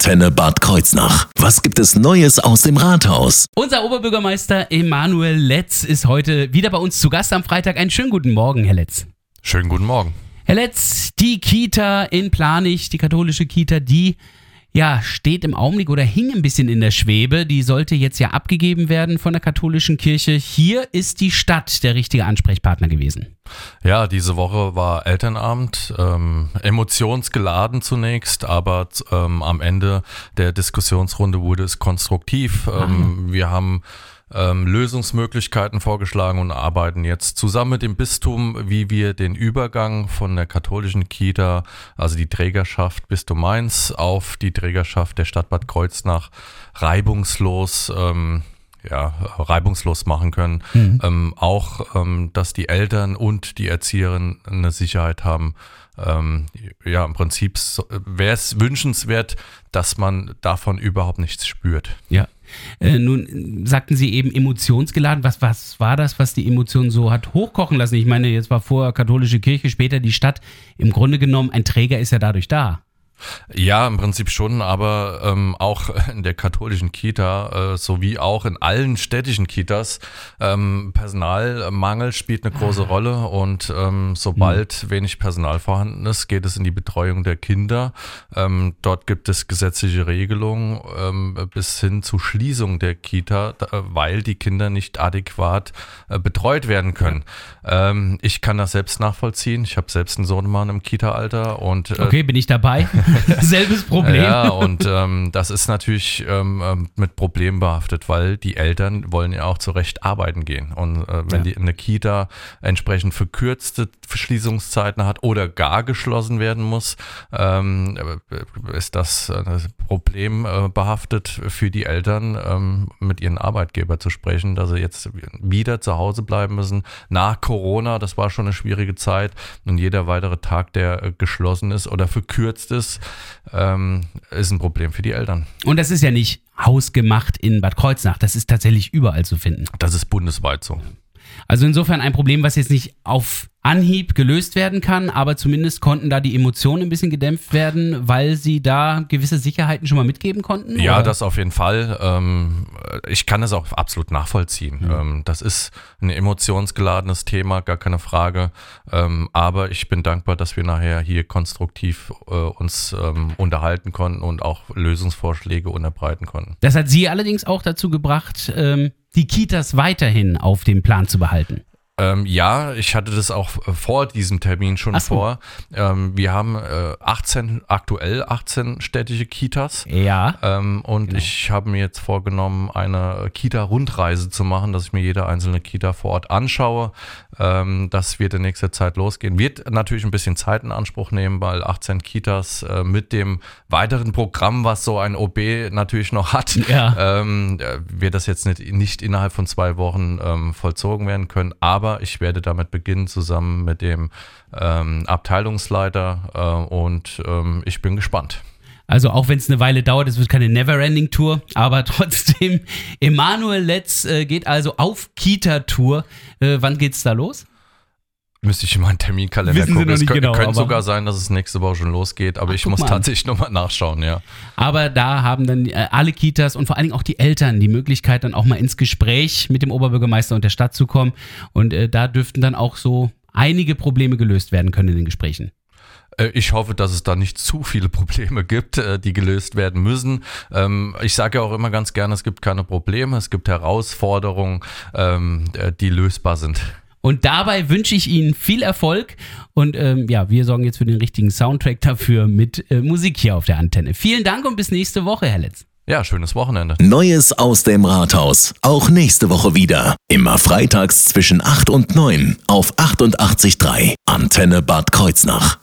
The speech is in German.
Antenne Bad Kreuznach. Was gibt es Neues aus dem Rathaus? Unser Oberbürgermeister Emanuel Letz ist heute wieder bei uns zu Gast am Freitag. Einen schönen guten Morgen, Herr Letz. Schönen guten Morgen. Herr Letz, die Kita in Planich, die katholische Kita, die ja, steht im Augenblick oder hing ein bisschen in der Schwebe. Die sollte jetzt ja abgegeben werden von der katholischen Kirche. Hier ist die Stadt der richtige Ansprechpartner gewesen. Ja, diese Woche war Elternabend, ähm, emotionsgeladen zunächst, aber ähm, am Ende der Diskussionsrunde wurde es konstruktiv. Ähm, wir haben ähm, Lösungsmöglichkeiten vorgeschlagen und arbeiten jetzt zusammen mit dem Bistum, wie wir den Übergang von der katholischen Kita, also die Trägerschaft Bistum Mainz, auf die Trägerschaft der Stadt Bad Kreuznach reibungslos ähm, ja, reibungslos machen können. Mhm. Ähm, auch, ähm, dass die Eltern und die Erzieherin eine Sicherheit haben. Ähm, ja, im Prinzip wäre es wünschenswert, dass man davon überhaupt nichts spürt. Ja. Äh, nun sagten Sie eben emotionsgeladen. Was, was war das, was die Emotionen so hat hochkochen lassen? Ich meine, jetzt war vorher katholische Kirche, später die Stadt. Im Grunde genommen, ein Träger ist ja dadurch da. Ja, im Prinzip schon, aber ähm, auch in der katholischen Kita äh, sowie auch in allen städtischen Kitas ähm, Personalmangel spielt eine große ah. Rolle und ähm, sobald mhm. wenig Personal vorhanden ist, geht es in die Betreuung der Kinder. Ähm, dort gibt es gesetzliche Regelungen ähm, bis hin zu Schließung der Kita, weil die Kinder nicht adäquat äh, betreut werden können. Ähm, ich kann das selbst nachvollziehen. Ich habe selbst einen Sohnemann im Kita-Alter und äh, okay, bin ich dabei. Selbes Problem. Ja, und ähm, das ist natürlich ähm, ähm, mit Problemen behaftet, weil die Eltern wollen ja auch zu Recht arbeiten gehen. Und äh, wenn ja. die eine Kita entsprechend verkürzte Verschließungszeiten hat oder gar geschlossen werden muss, ähm, ist das äh, Problem äh, behaftet für die Eltern, ähm, mit ihren Arbeitgeber zu sprechen, dass sie jetzt wieder zu Hause bleiben müssen. Nach Corona, das war schon eine schwierige Zeit. Und jeder weitere Tag, der äh, geschlossen ist oder verkürzt ist, ähm, ist ein Problem für die Eltern. Und das ist ja nicht hausgemacht in Bad Kreuznach, das ist tatsächlich überall zu finden. Das ist bundesweit so. Also insofern ein Problem, was jetzt nicht auf Anhieb gelöst werden kann, aber zumindest konnten da die Emotionen ein bisschen gedämpft werden, weil sie da gewisse Sicherheiten schon mal mitgeben konnten? Ja, oder? das auf jeden Fall. Ähm, ich kann das auch absolut nachvollziehen. Mhm. Das ist ein emotionsgeladenes Thema, gar keine Frage. Ähm, aber ich bin dankbar, dass wir nachher hier konstruktiv äh, uns ähm, unterhalten konnten und auch Lösungsvorschläge unterbreiten konnten. Das hat Sie allerdings auch dazu gebracht, die Kitas weiterhin auf dem Plan zu behalten. Ähm, ja, ich hatte das auch äh, vor diesem Termin schon so. vor. Ähm, wir haben äh, 18, aktuell 18 städtische Kitas. Ja. Ähm, und genau. ich habe mir jetzt vorgenommen, eine Kita-Rundreise zu machen, dass ich mir jede einzelne Kita vor Ort anschaue. Ähm, das wird in nächster Zeit losgehen. Wird natürlich ein bisschen Zeit in Anspruch nehmen, weil 18 Kitas äh, mit dem weiteren Programm, was so ein OB natürlich noch hat, ja. ähm, äh, wird das jetzt nicht, nicht innerhalb von zwei Wochen ähm, vollzogen werden können. Aber aber ich werde damit beginnen, zusammen mit dem ähm, Abteilungsleiter äh, und ähm, ich bin gespannt. Also auch wenn es eine Weile dauert, es wird keine Neverending-Tour, aber trotzdem, Emanuel Letz äh, geht also auf Kita-Tour. Äh, wann geht's da los? Müsste ich in meinen Terminkalender Wissen gucken. es könnte genau, sogar sein, dass es nächste Woche schon losgeht, aber Ach, ich muss tatsächlich nochmal nachschauen, ja. Aber da haben dann äh, alle Kitas und vor allen Dingen auch die Eltern die Möglichkeit, dann auch mal ins Gespräch mit dem Oberbürgermeister und der Stadt zu kommen. Und äh, da dürften dann auch so einige Probleme gelöst werden können in den Gesprächen. Äh, ich hoffe, dass es da nicht zu viele Probleme gibt, äh, die gelöst werden müssen. Ähm, ich sage ja auch immer ganz gerne, es gibt keine Probleme, es gibt Herausforderungen, ähm, die lösbar sind. Und dabei wünsche ich Ihnen viel Erfolg. Und ähm, ja, wir sorgen jetzt für den richtigen Soundtrack dafür mit äh, Musik hier auf der Antenne. Vielen Dank und bis nächste Woche, Herr Letz. Ja, schönes Wochenende. Neues aus dem Rathaus. Auch nächste Woche wieder. Immer freitags zwischen 8 und 9 auf 88.3 Antenne Bad Kreuznach.